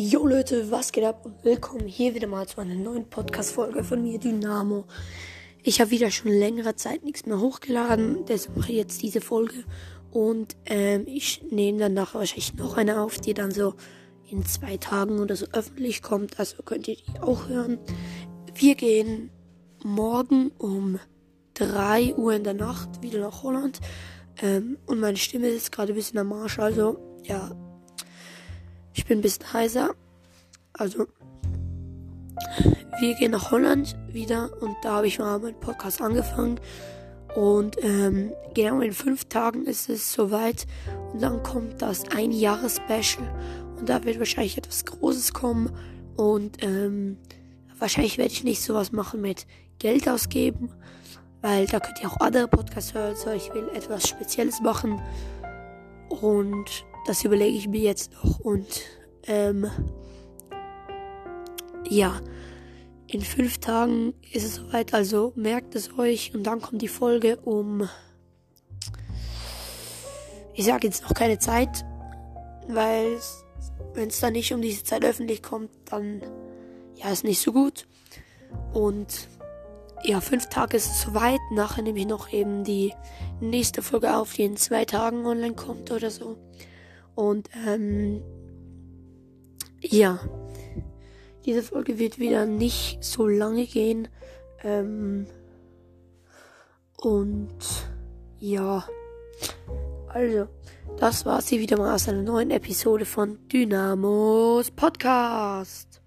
Jo Leute, was geht ab? Und willkommen hier wieder mal zu einer neuen Podcast-Folge von mir, Dynamo. Ich habe wieder schon längere Zeit nichts mehr hochgeladen, deshalb mache ich jetzt diese Folge. Und ähm, ich nehme dann nachher wahrscheinlich noch eine auf, die dann so in zwei Tagen oder so öffentlich kommt, also könnt ihr die auch hören. Wir gehen morgen um 3 Uhr in der Nacht wieder nach Holland. Ähm, und meine Stimme ist gerade ein bisschen am Marsch, also ja, ich bin ein bisschen heiser. Also, wir gehen nach Holland wieder und da habe ich mal meinen Podcast angefangen. Und ähm, genau in fünf Tagen ist es soweit. Und dann kommt das ein Jahres Special. Und da wird wahrscheinlich etwas Großes kommen. Und ähm, wahrscheinlich werde ich nicht sowas machen mit Geld ausgeben. Weil da könnt ihr auch andere Podcasts hören. So, ich will etwas Spezielles machen. Und das überlege ich mir jetzt noch und ähm, ja, in fünf Tagen ist es soweit, also merkt es euch und dann kommt die Folge um, ich sage jetzt noch keine Zeit, weil wenn es dann nicht um diese Zeit öffentlich kommt, dann ja, ist nicht so gut. Und ja, fünf Tage ist es soweit. Nachher nehme ich noch eben die nächste Folge auf, die in zwei Tagen online kommt oder so. Und ähm, ja, diese Folge wird wieder nicht so lange gehen. Ähm, und ja, also, das war sie wieder mal aus einer neuen Episode von Dynamos Podcast.